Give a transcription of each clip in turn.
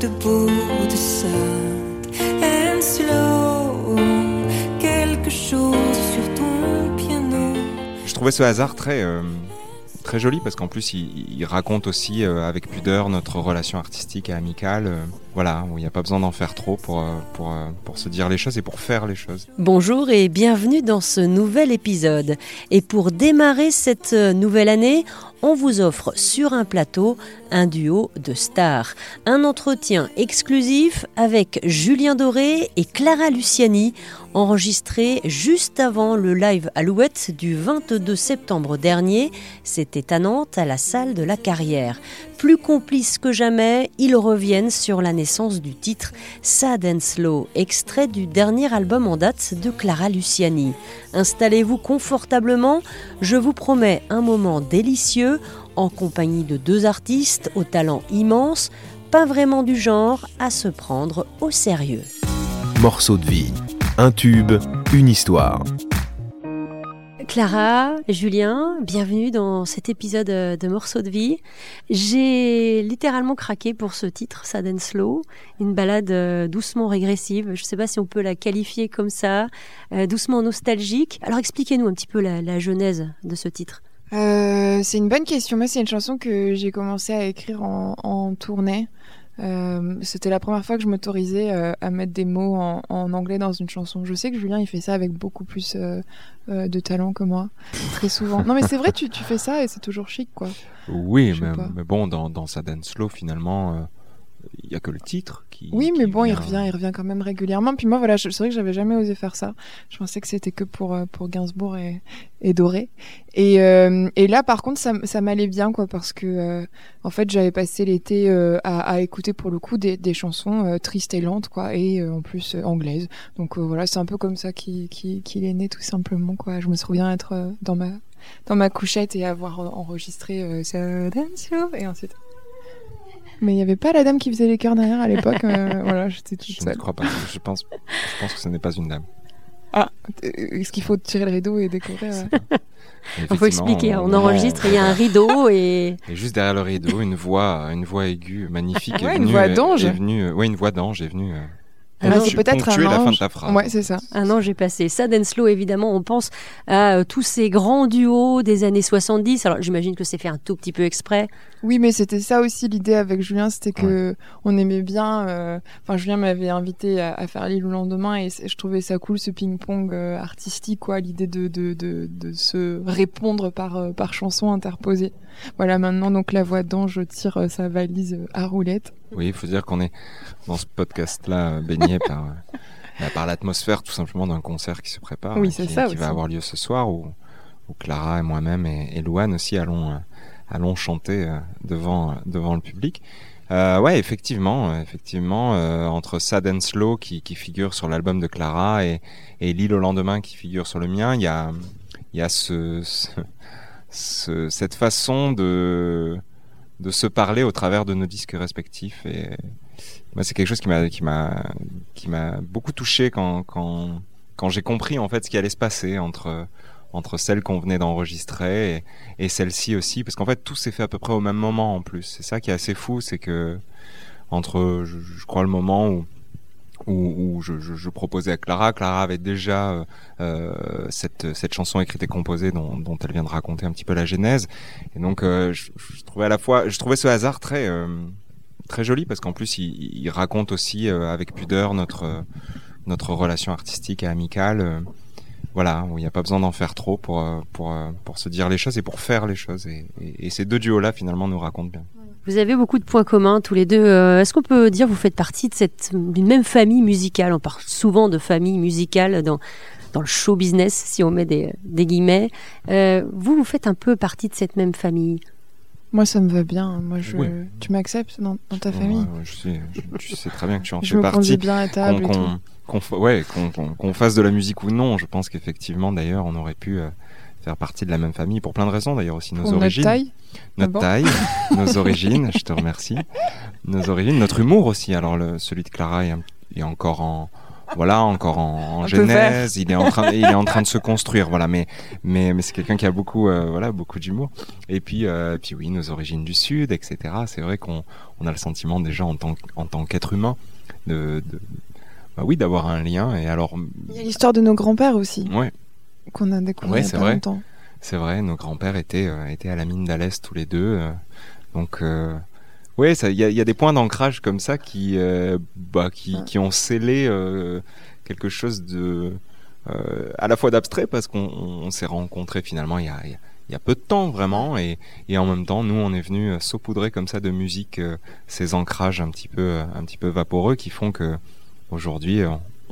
debout de sainte and slow. Quelque chose sur ton piano. Je trouvais ce hasard très, euh, très joli parce qu'en plus il, il raconte aussi euh, avec pudeur notre relation artistique et amicale. euh, voilà, où il n'y a pas besoin d'en faire trop pour, pour, pour se dire les choses et pour faire les choses. Bonjour et bienvenue dans ce nouvel épisode. Et pour démarrer cette nouvelle année, on vous offre sur un plateau un duo de stars. Un entretien exclusif avec Julien Doré et Clara Luciani, enregistré juste avant le live Alouette du 22 septembre dernier. C'était à Nantes, à la salle de la Carrière. Plus complices que jamais, ils reviennent sur la naissance du titre Sad and Slow, extrait du dernier album en date de Clara Luciani. Installez-vous confortablement, je vous promets un moment délicieux en compagnie de deux artistes au talent immense, pas vraiment du genre à se prendre au sérieux. Morceau de vie. Un tube, une histoire. Clara, Julien, bienvenue dans cet épisode euh, de Morceaux de vie. J'ai littéralement craqué pour ce titre, Sad Slow, une balade euh, doucement régressive. Je ne sais pas si on peut la qualifier comme ça, euh, doucement nostalgique. Alors expliquez-nous un petit peu la, genèse de ce titre. C'est une bonne question. Moi, c'est une chanson que j'ai commencé à écrire en tournée. Euh, C'était la première fois que je m'autorisais euh, à mettre des mots en, en anglais dans une chanson. Je sais que Julien, il fait ça avec beaucoup plus euh, de talent que moi, très souvent. Non, mais c'est vrai, tu, tu fais ça et c'est toujours chic, quoi. Oui, mais, bon, dans, dans and Slow, finalement, il n'y a que le titre qui. Oui, mais qui bon, il vient- revient, il revient quand même régulièrement. Puis moi, voilà, c'est vrai que j'avais jamais osé faire ça. Je pensais que c'était que pour euh, pour Gainsbourg et, et Doré. Et, euh, et là, par contre, ça, ça m'allait bien, quoi, parce que euh, en fait, j'avais passé l'été euh, à, à écouter pour le coup des, des chansons tristes et lentes, quoi, et en plus anglaises. Donc voilà, c'est un peu comme ça qu'il qu'il qu'il est né, tout simplement, quoi. Je me souviens être dans ma dans ma couchette et avoir enregistré and Slow, et ensuite. Mais il n'y avait pas la dame qui faisait les chœurs derrière à l'époque. euh, voilà, j'étais toute Je ne seule. crois pas. Je pense, je pense que ce n'est pas une dame. Euh, Est-ce qu'il faut tirer le rideau et découvrir euh, Il faut expliquer, on enregistre, il y a un rideau et Et juste derrière le rideau, une voix, une voix aiguë, magnifique. Ouais, est une venue, voix d'ange. Est venue, ouais, une voix d'ange est venue. euh, Ah, ponctu- c'est peut-être ponctuer un la fin de ta phrase. Ouais, c'est ça. un an j'ai passé. Sad and Slow, évidemment, on pense à euh, tous ces grands duos des années 70. Alors j'imagine que c'est fait un tout petit peu exprès. Oui, mais c'était ça aussi l'idée avec Julien, c'était que on aimait bien. euh, Enfin, Julien m'avait invité à, à faire l'île au lendemain et je trouvais ça cool ce ping-pong euh, artistique, quoi, l'idée de, de, de, de se répondre par, euh, par chanson interposée. Voilà, maintenant donc la voix d'ange tire sa valise à roulette. Oui, il faut dire qu'on est dans ce podcast-là baigné par, bah, par l'atmosphère tout simplement d'un concert qui se prépare. Oui, c'est qui, ça Qui va avoir lieu ce soir où, où Clara et moi-même et, et Louane aussi allons, allons chanter euh, devant, euh, devant le public. Euh, ouais, effectivement, euh, effectivement, entre Sad and Slow qui, figure sur l'album de Clara et, et L'île au lendemain qui figure sur le mien, il y a, y a ce- cette façon de, de se parler au travers de nos disques respectifs et moi c'est quelque chose qui m'a qui m'a qui m'a beaucoup touché quand quand quand j'ai compris en fait ce qui allait se passer entre entre celle qu'on venait d'enregistrer et, et celle-ci aussi parce qu'en fait tout s'est fait à peu près au même moment en plus c'est ça qui est assez fou c'est que entre je, crois le moment où où, où je, je, je proposais à Clara. Clara avait déjà euh, euh, cette, cette chanson écrite et composée dont, dont elle vient de raconter un petit peu la genèse. Et donc, euh, je, je trouvais à la fois, je trouvais ce hasard très, euh, très joli parce qu'en plus, il, il raconte aussi euh, avec pudeur notre, euh, notre relation artistique et amicale. Voilà, il n'y a pas besoin d'en faire trop pour, euh, pour, euh, pour se dire les choses et pour faire les choses. Et, ces deux duos-là, finalement, nous racontent bien. Vous avez beaucoup de points communs tous les deux. Euh, Est-ce qu'on peut dire que vous faites partie d'une même famille musicale? On parle souvent de famille musicale dans dans le show business, si on met des, des guillemets. Vous, vous faites un peu partie de cette même famille. Moi, ça me va bien. Moi, je... Oui. tu m'acceptes dans, dans ta famille je, sais, je, tu sais très bien que tu en Je fais me partie. bien à table qu'on ouais, qu'on fasse de la musique ou non, je pense qu'effectivement, d'ailleurs, on aurait pu euh, faire partie de la même famille pour plein de raisons, d'ailleurs aussi nos Pour notre origines, taille notre bon taille, nos origines, je te remercie, nos origines, notre humour aussi. Alors le, celui de Clara est, un- est encore en, voilà, encore en, genèse. Il est en train, il est en train de se construire. Voilà, mais mais mais c'est quelqu'un qui a beaucoup, euh, voilà, beaucoup d'humour. Et puis euh, puis oui, nos origines du sud, etc. C'est vrai qu'on on a le sentiment déjà en tant en tant qu'être humain de, de bah oui d'avoir un lien. Et alors Il y a l'histoire de nos grands-pères aussi, ouais. qu'on a découvert Ouais, il y a pas vrai. longtemps. C'est vrai, nos grands-pères étaient, euh, étaient à la mine d'Alès tous les deux. donc, ça- il y a, il y a des points d'ancrage comme ça qui, euh, bah, qui, Ouais. qui ont scellé euh, quelque chose de, euh, à la fois d'abstrait parce qu'on on, on s'est rencontrés finalement il y a, y peu de temps vraiment et, et en même temps nous on est venu saupoudrer comme ça de musique ces ancrages un petit peu un petit peu vaporeux qui font que aujourd'hui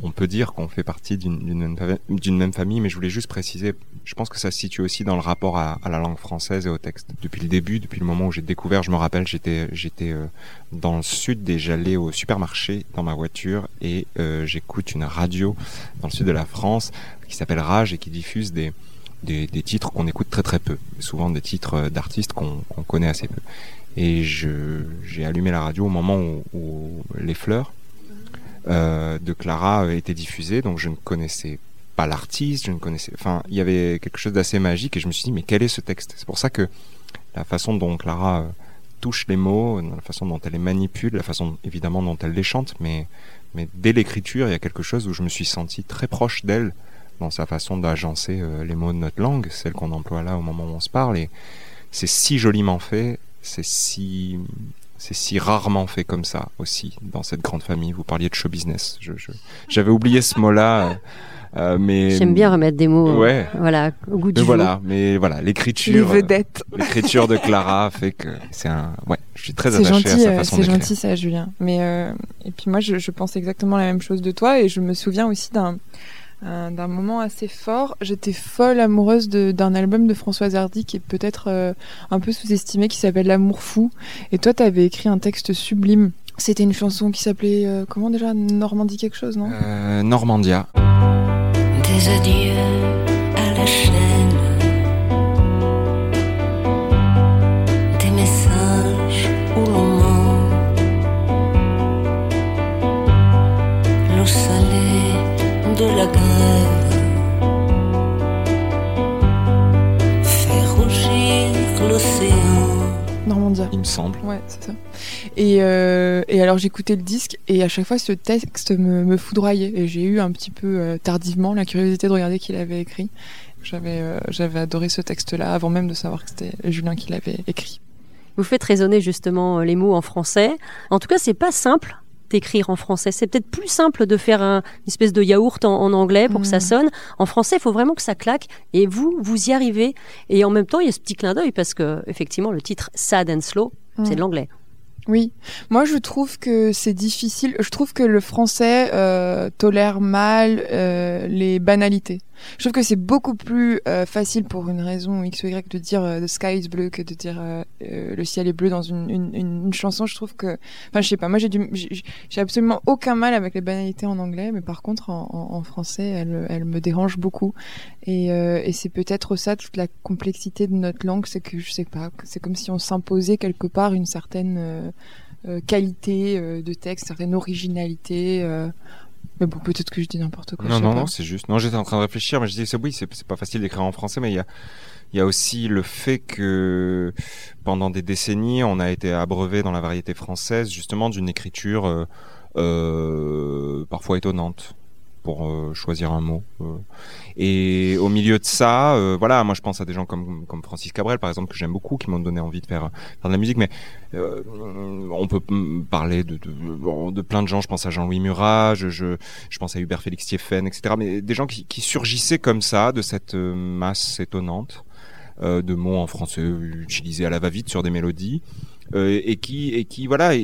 on peut dire qu'on fait partie d'une même, famille, mais je voulais juste préciser, je pense que ça se situe aussi dans le rapport à, la langue française et au texte. Depuis le début, depuis le moment où j'ai découvert, je me rappelle, j'étais euh, dans le sud et j'allais au supermarché dans ma voiture et euh, j'écoute une radio dans le sud de la France qui s'appelle Rage et qui diffuse des, titres qu'on écoute très très peu, souvent des titres euh, d'artistes qu'on connaît assez peu. Et j'ai allumé la radio au moment où Les Fleurs euh, de Clara euh, était diffusée, donc je ne connaissais pas l'artiste, je ne connaissais, enfin, il y avait quelque chose d'assez magique et je me suis dit mais quel est ce texte? C'est pour ça que la façon dont Clara euh, touche les mots, la façon dont elle les manipule, la façon évidemment dont elle les chante, mais mais dès l'écriture, il y a quelque chose où je me suis senti très proche d'elle dans sa façon d'agencer euh, les mots de notre langue, celle qu'on emploie là au moment où on se parle et c'est si joliment fait, c'est si c'est si rarement fait comme ça aussi dans cette grande famille. Vous parliez de show business. J'avais oublié ce mot-là, euh, euh, mais J'aime bien remettre des mots, euh, Ouais. voilà, au goût du Mais jour. voilà, mais voilà, Les l'écriture, euh, l'écriture de Clara fait que c'est un. Ouais, je suis très attaché gentil, à sa euh, façon c'est gentil ça, Julien. Mais euh, et puis moi, je, je pense exactement la même chose de toi, et je me souviens aussi d'un un- d'un moment assez fort. J'étais folle amoureuse d'un album de Françoise Hardy qui est peut-être euh, un peu sous-estimé, qui s'appelle L'amour fou. Et toi, t'avais écrit un texte sublime. C'était une chanson qui s'appelait euh, comment déjà? Normandie quelque chose, non? Euh, Normandia. Des adieux à la chaîne, Normandia. Il me semble. Ouais, c'est ça. Et, euh, et alors j'écoutais le disque et à chaque fois ce texte me, me foudroyait et j'ai eu un petit peu euh, tardivement la curiosité de regarder qui l'avait écrit. J'avais euh, j'avais adoré ce texte-là avant même de savoir que c'était Julien qui l'avait écrit. Vous faites résonner justement les mots en français. En tout cas, c'est pas simple d'écrire en français. C'est peut-être plus simple de faire un, une espèce de yaourt en, en anglais pour que ça Mhm. sonne. En français, il faut vraiment que ça claque. Et vous, vous y arrivez. Et en même temps, il y a ce petit clin d'œil parce que, effectivement, le titre Sad and Slow, c'est Mm. de l'anglais. Oui, moi je trouve que c'est difficile. Je trouve que le français euh, tolère mal euh, les banalités. Je trouve que c'est beaucoup plus euh, facile pour une raison X ou Y de dire euh, the sky is blue que de dire euh, euh, le ciel est bleu dans une, une, une, une chanson. Je trouve que, enfin je sais pas, moi j'ai absolument aucun mal avec les banalités en anglais, mais par contre en, français elles, elles me dérangent beaucoup. Et, et c'est peut-être ça toute la complexité de notre langue, c'est que je sais pas, c'est comme si on s'imposait quelque part une certaine qualité de texte, certaine originalité. Mais bon, peut-être que je dis n'importe quoi. Non, non, pas. non, c'est juste. Non, j'étais en train de réfléchir, mais je dis, c'est oui, c'est c'est pas facile d'écrire en français, mais il y a, il y a aussi le fait que pendant des décennies, on a été abreuvé dans la variété française, justement, d'une écriture euh, euh, parfois étonnante euh, choisir un mot. euh. Et au milieu de ça, euh, voilà, moi je pense à des gens comme, comme Francis Cabrel, par exemple, que j'aime beaucoup, qui m'ont donné envie de faire, faire de la musique, mais on peut parler de, de, plein de gens, je pense à Jean-Louis Murat, je, je, pense à Hubert Félix Thieffen, etc. Mais des gens qui, qui surgissaient comme ça de cette masse étonnante de mots en français utilisés à la va-vite sur des mélodies et qui et qui voilà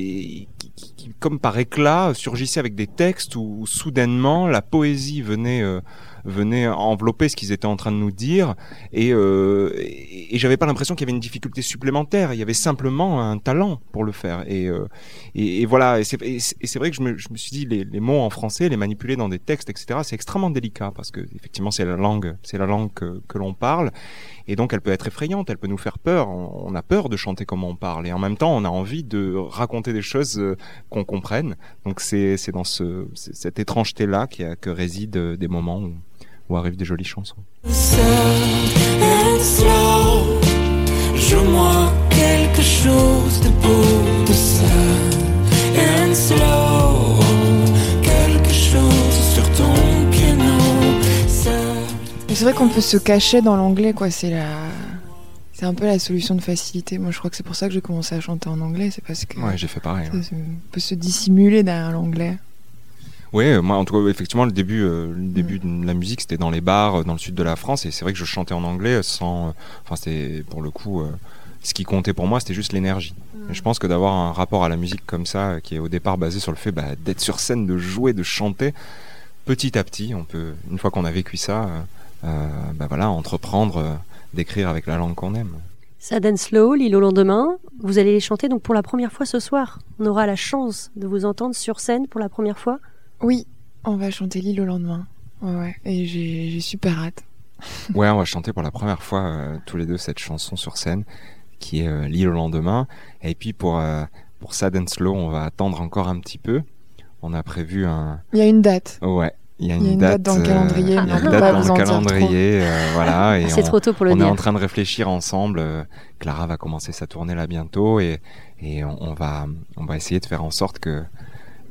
qui, comme par éclat surgissaient avec des textes où, où soudainement la poésie venait euh, venait envelopper ce qu'ils étaient en train de nous dire et, euh, et, j'avais pas l'impression qu'il y avait une difficulté supplémentaire. Il y avait simplement un talent pour le faire et euh, et, voilà. Et c'est vrai que je me, je me suis dit les, mots en français, les manipuler dans des textes, etc. C'est extrêmement délicat parce que effectivement c'est la langue, c'est la langue que, l'on parle et donc elle peut être effrayante, elle peut nous faire peur. On, a peur de chanter comme on parle et en même temps on a envie de raconter des choses euh, qu'on comprenne. Donc c'est dans ce cette étrangeté là qui a, que résident euh, des moments où, où arrivent des jolies chansons. Sad and slow. Joue-moi quelque chose de beau, de sad and slow. Quelque chose sur ton piano. Sad Mais C'est vrai qu'on peut se cacher dans l'anglais, quoi. C'est la. C'est un peu la solution de facilité. Moi, je crois que c'est pour ça que j'ai commencé à chanter en anglais. C'est parce que. Ouais, j'ai fait pareil. ça on peut se dissimuler derrière l'anglais. Oui, euh, moi en tout cas effectivement le début, euh, le début de la musique c'était dans les bars euh, dans le sud de la France et c'est vrai que je chantais en anglais sans, euh, enfin c'était pour le coup, euh, ce qui comptait pour moi c'était juste l'énergie. Et je pense que d'avoir un rapport à la musique comme ça qui est au départ basé sur le fait bah, d'être sur scène, de jouer, de chanter, petit à petit on peut, une fois qu'on a vécu ça, euh, bah voilà entreprendre euh, d'écrire avec la langue qu'on aime. Sad and Slow, L'île au lendemain, vous allez les chanter donc pour la première fois ce soir. On aura la chance de vous entendre sur scène pour la première fois. Oui, on va chanter l'île au lendemain. Ouais, ouais. Et j'ai j'ai super hâte. Ouais, on va chanter pour la première fois euh, tous les deux cette chanson sur scène qui est euh, L'île au lendemain. Et puis pour, euh, pour Sad and Slow, on va attendre encore un petit peu. On a prévu un. Il y a une date. Ouais, il y a une, y a une date dans le euh, calendrier, il y a une on date dans le calendrier. euh, voilà. Et C'est on, trop tôt pour le on est dire. en train de réfléchir ensemble. Clara va commencer sa tournée là bientôt et, et on, on va, on va essayer de faire en sorte que.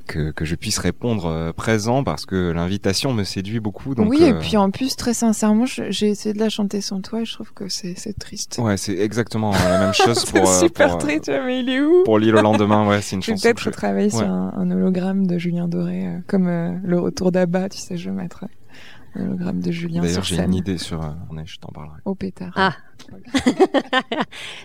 Que, que je puisse répondre euh, présent parce que l'invitation me séduit beaucoup. Donc, oui, et euh, puis en plus, très sincèrement, j'ai essayé de la chanter sans toi et je trouve que c'est triste. Ouais, c'est exactement la même chose pour, euh, super pour, euh, triste, mais il est où pour l'île au lendemain. Ouais, c'est une chanson. peut-être que je- travailler sur un, un hologramme de Julien Doré, euh, comme euh, le retour d'Abba, tu sais, je vais mettre euh, un hologramme de Julien D'ailleurs, j'ai une idée sur. euh, je t'en parlerai. Au pétard. Ah.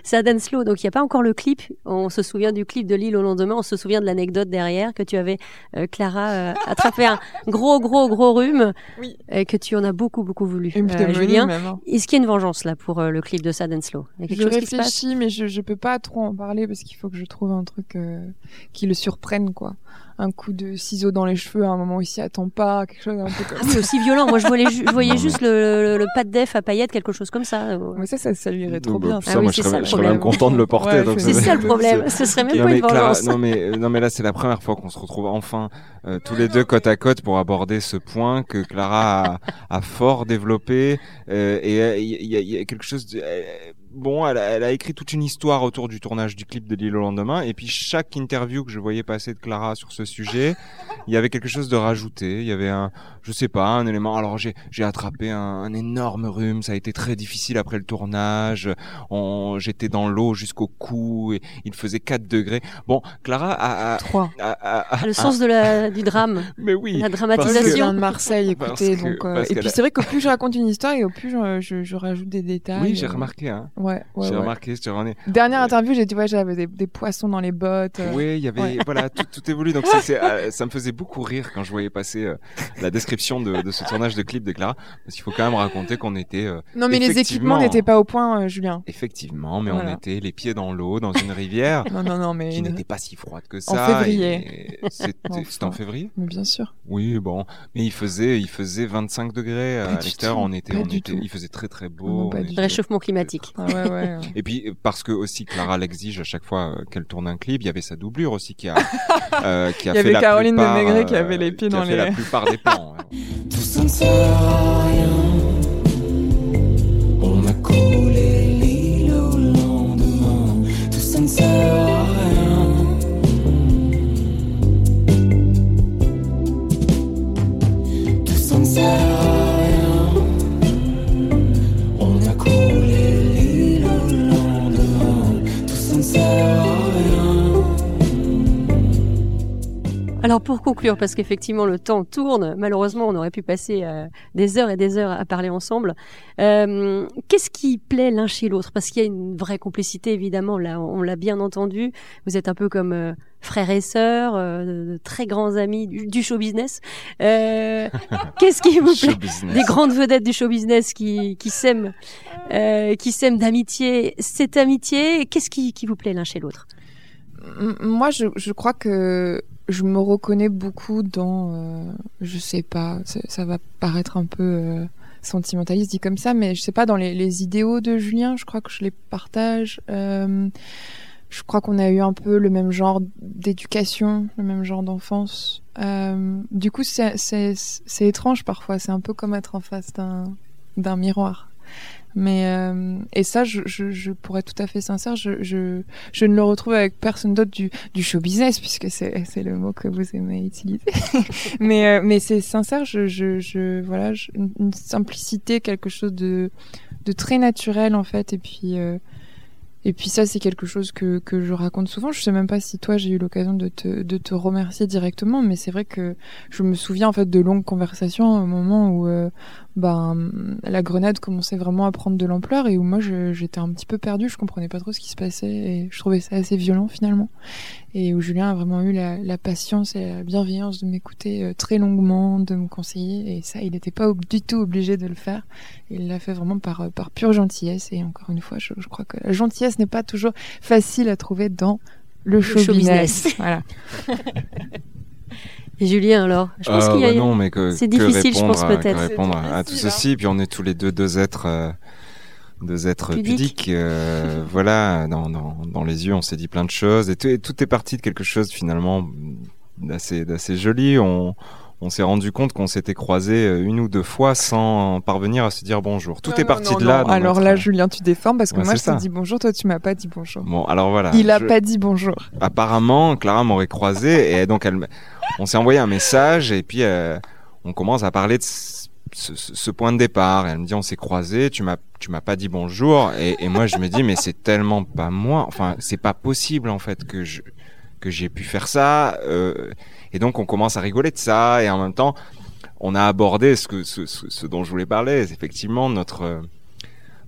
Sad and Slow, donc il n'y a pas encore le clip. On se souvient du clip de l'île au lendemain. On se souvient de l'anecdote derrière que tu avais, euh, Clara, euh, attrapé un gros, gros, gros rhume. Oui. Et que tu en as beaucoup, beaucoup voulu. Une Euh, Julien, hein. est-ce qu'il y a une vengeance là pour euh, le clip de Sad and Slow? Il y a quelque Je chose qui se passe? réfléchis, mais je, je peux pas trop en parler parce qu'il faut que je trouve un truc euh, qui le surprenne, quoi. Un coup de ciseau dans les cheveux à un moment où il s'y attend pas, quelque chose un peu Ah comme oui, aussi violent. Moi, je voyais, ju- je voyais mais- juste le, le, le pas de def à paillettes, quelque chose comme ça. Euh, Mais ça, ça, ça lui irait trop bien. ça, Ah oui, moi, c'est je serais, ça le je serais même problème. content de le porter. Ouais, c'est ça le problème. Ce serait même Non pas mais, une Clara- non mais non mais là c'est la première fois qu'on se retrouve enfin euh, tous les deux côte à côte pour aborder ce point que Clara a, a fort développé euh, et euh, il y, a- il y a quelque chose de, euh, bon elle a, elle a écrit toute une histoire autour du tournage du clip de L'île au lendemain et puis chaque interview que je voyais passer de Clara sur ce sujet il y avait quelque chose de rajouté il y avait un je sais pas un élément alors j'ai j'ai attrapé un, un énorme rhume ça a été très difficile après le tournage on j'étais dans l'eau jusqu'au cou et il faisait 4 degrés bon Clara a, a, Trois. a- a- a- Le sens de la, du drame, mais oui la dramatisation. de Marseille, écoutez. que- donc, euh, et puis a- c'est vrai qu'au plus je raconte une histoire et au plus je, je, je rajoute des détails. oui j'ai euh, remarqué hein Ouais, ouais, j'ai ouais. remarqué sur un Dernière Ouais. interview, j'ai dit ouais, j'avais des, des poissons dans les bottes. euh. Oui, il y avait ouais. voilà tout, tout évolue donc euh, ça me faisait beaucoup rire quand je voyais passer euh, la description de, de ce tournage de clip de Clara parce qu'il faut quand même raconter qu'on était euh, Non, mais les équipements n'étaient pas au point, euh, Julien. effectivement mais on était les pieds dans l'eau dans une rivière Non, non, non, mais. qui n'était pas si froide que En ça février. et C'était en février Mais bien sûr. Oui, bon, mais il faisait, il faisait 25 degrés euh, à tout, On était, on était, il faisait très très Non, beau. pas on du était- Réchauffement climatique. Ouais, ouais. Et puis euh, parce que aussi Clara l'exige à chaque fois euh, qu'elle tourne un clip, il y avait sa doublure aussi qui a, euh, qui a Il y fait avait la Caroline plupart, Desmaigret qui euh, avait les pieds qui a dans fait les- la plupart des plans. ouais. Tout ça ne sert à rien. On a collé Alors pour conclure, parce qu'effectivement le temps tourne, malheureusement on aurait pu passer euh, des heures et des heures à parler ensemble. Euh, Qu'est-ce qui plaît l'un chez l'autre? Parce qu'il y a une vraie complicité évidemment, là on l'a bien entendu. Vous êtes un peu comme euh, frères et sœurs, euh, de très grands amis du, du show business. Euh, Qu'est-ce qui vous plaît? Show business. Des grandes vedettes du show business qui, qui s'aiment, euh, qui s'aiment d'amitié. Cette amitié, qu'est-ce qui, qui vous plaît l'un chez l'autre? Moi, je, je crois que je me reconnais beaucoup dans, euh, je sais pas, ça, va paraître un peu euh, sentimentaliste dit comme ça, mais je sais pas, dans les, idéaux de Julien, je crois que je les partage. Euh, je crois qu'on a eu un peu le même genre d'éducation, le même genre d'enfance. Euh, du coup, c'est étrange parfois, c'est un peu comme être en face d'un miroir. Mais euh, et ça, je, pourrais être tout à fait sincère, je, ne le retrouve avec personne d'autre du, show business, puisque c'est le mot que vous aimez utiliser. mais euh, mais c'est sincère, je, voilà, une, simplicité, quelque chose de de très naturel en fait, et puis euh, et puis ça, c'est quelque chose que, que je raconte souvent. Je sais même pas si toi j'ai eu l'occasion de te, de te remercier directement, mais c'est vrai que je me souviens en fait de longues conversations au moment où euh, ben, la grenade commençait vraiment à prendre de l'ampleur et où moi j'étais un petit peu perdue, je comprenais pas trop ce qui se passait et je trouvais ça assez violent finalement. Et où Julien a vraiment eu la, patience et la bienveillance de m'écouter euh, très longuement, de me conseiller et ça, il n'était pas du tout obligé de le faire. Il l'a fait vraiment par, euh, par pure gentillesse et encore une fois, je, je crois que la gentillesse n'est pas toujours facile à trouver dans le show, show business. business. voilà. Et Julien alors Je pense Euh, qu'il y a bah non, mais que, c'est que difficile, je répondre pense, peut-être. répondre à, à tout ceci. Puis on est tous les deux deux êtres, euh, deux êtres Pudiques. pudiques. euh, voilà, dans, dans, dans les yeux, on s'est dit plein de choses et tout, et tout est parti de quelque chose finalement d'assez d'assez joli. On on s'est rendu compte qu'on s'était croisés euh, une ou deux fois sans parvenir à se dire bonjour. Tout Non, est non, parti non, de là. Alors notre- là, Julien, tu déformes parce que Ouais, moi je t'ai dit bonjour, toi tu m'as pas dit bonjour. Bon, alors voilà. Il a je- pas dit bonjour. apparemment, Clara m'aurait croisé et donc elle, on s'est envoyé un message et puis euh, on commence à parler de ce, ce- ce point de départ. Et elle me dit on s'est croisé, tu m'as tu m'as pas dit bonjour et, et moi je me dis mais c'est tellement pas moi. Enfin c'est pas possible en fait que je que j'ai pu faire ça. euh, et donc on commence à rigoler de ça et en même temps on a abordé ce que ce, dont je voulais parler, effectivement notre euh,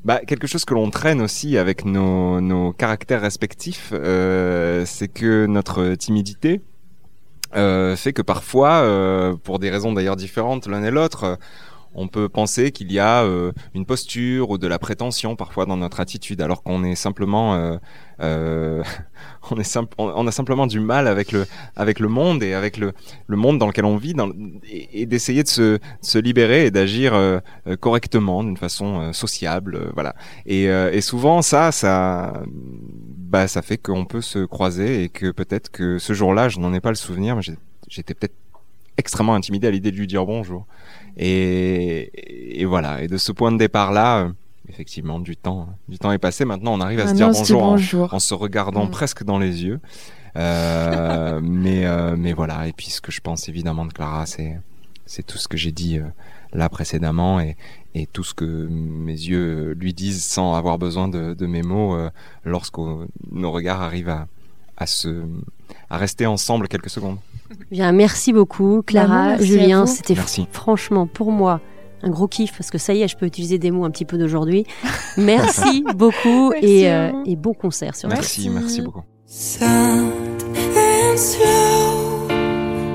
bah, quelque chose que l'on traîne aussi avec nos, nos caractères respectifs, euh, c'est que notre timidité fait que parfois, pour des raisons d'ailleurs différentes l'un et l'autre, on peut penser qu'il y a euh, une posture ou de la prétention parfois dans notre attitude, alors qu'on est simplement, euh, euh, on est simple, on, a simplement du mal avec le avec le monde et avec le le monde dans lequel on vit, dans, et, et d'essayer de se, se libérer et d'agir euh, euh, correctement, d'une façon euh, sociable, voilà. Et, et souvent ça, ça, bah, ça fait qu'on peut se croiser et que peut-être que ce jour-là, je n'en ai pas le souvenir, mais j'étais peut-être extrêmement intimidé à l'idée de lui dire bonjour. Et, et voilà. Et de ce point de départ-là, euh, effectivement, du temps, du temps est passé. Maintenant, on arrive à se dire bonjour, en- se regardant Mm. presque dans les yeux. Euh, mais, euh, mais voilà. Et puis, ce que je pense évidemment de Clara, c'est, c'est tout ce que j'ai dit là précédemment et, et tout ce que mes yeux lui disent sans avoir besoin de, de mes mots lorsque nos regards arrivent à, à se, à rester ensemble quelques secondes. Bien, merci beaucoup, Clara, Bah merci Julien. C'était franchement pour moi un gros kiff parce que ça y est, je peux utiliser des mots un petit peu d'aujourd'hui. Merci beaucoup Merci et, à euh, et bon concert sur Merci, Merci. merci beaucoup. Sad and slow,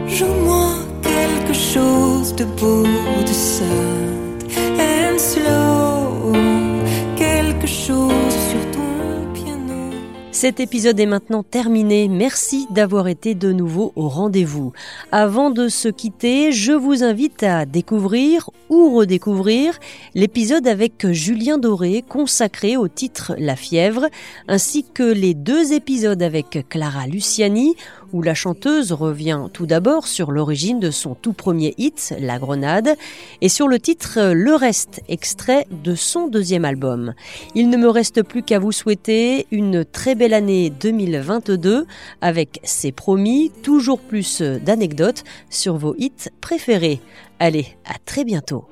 joue-moi quelque chose de beau, de and slow, quelque chose. Cet épisode est maintenant terminé. Merci d'avoir été de nouveau au rendez-vous. Avant de se quitter, je vous invite à découvrir ou redécouvrir l'épisode avec Julien Doré consacré au titre La fièvre, ainsi que les deux épisodes avec Clara Luciani où la chanteuse revient tout d'abord sur l'origine de son tout premier hit, La Grenade, et sur le titre Le Reste, extrait de son deuxième album. Il ne me reste plus qu'à vous souhaiter une très belle année 2022 avec, c'est promis, toujours plus d'anecdotes sur vos hits préférés. Allez, à très bientôt.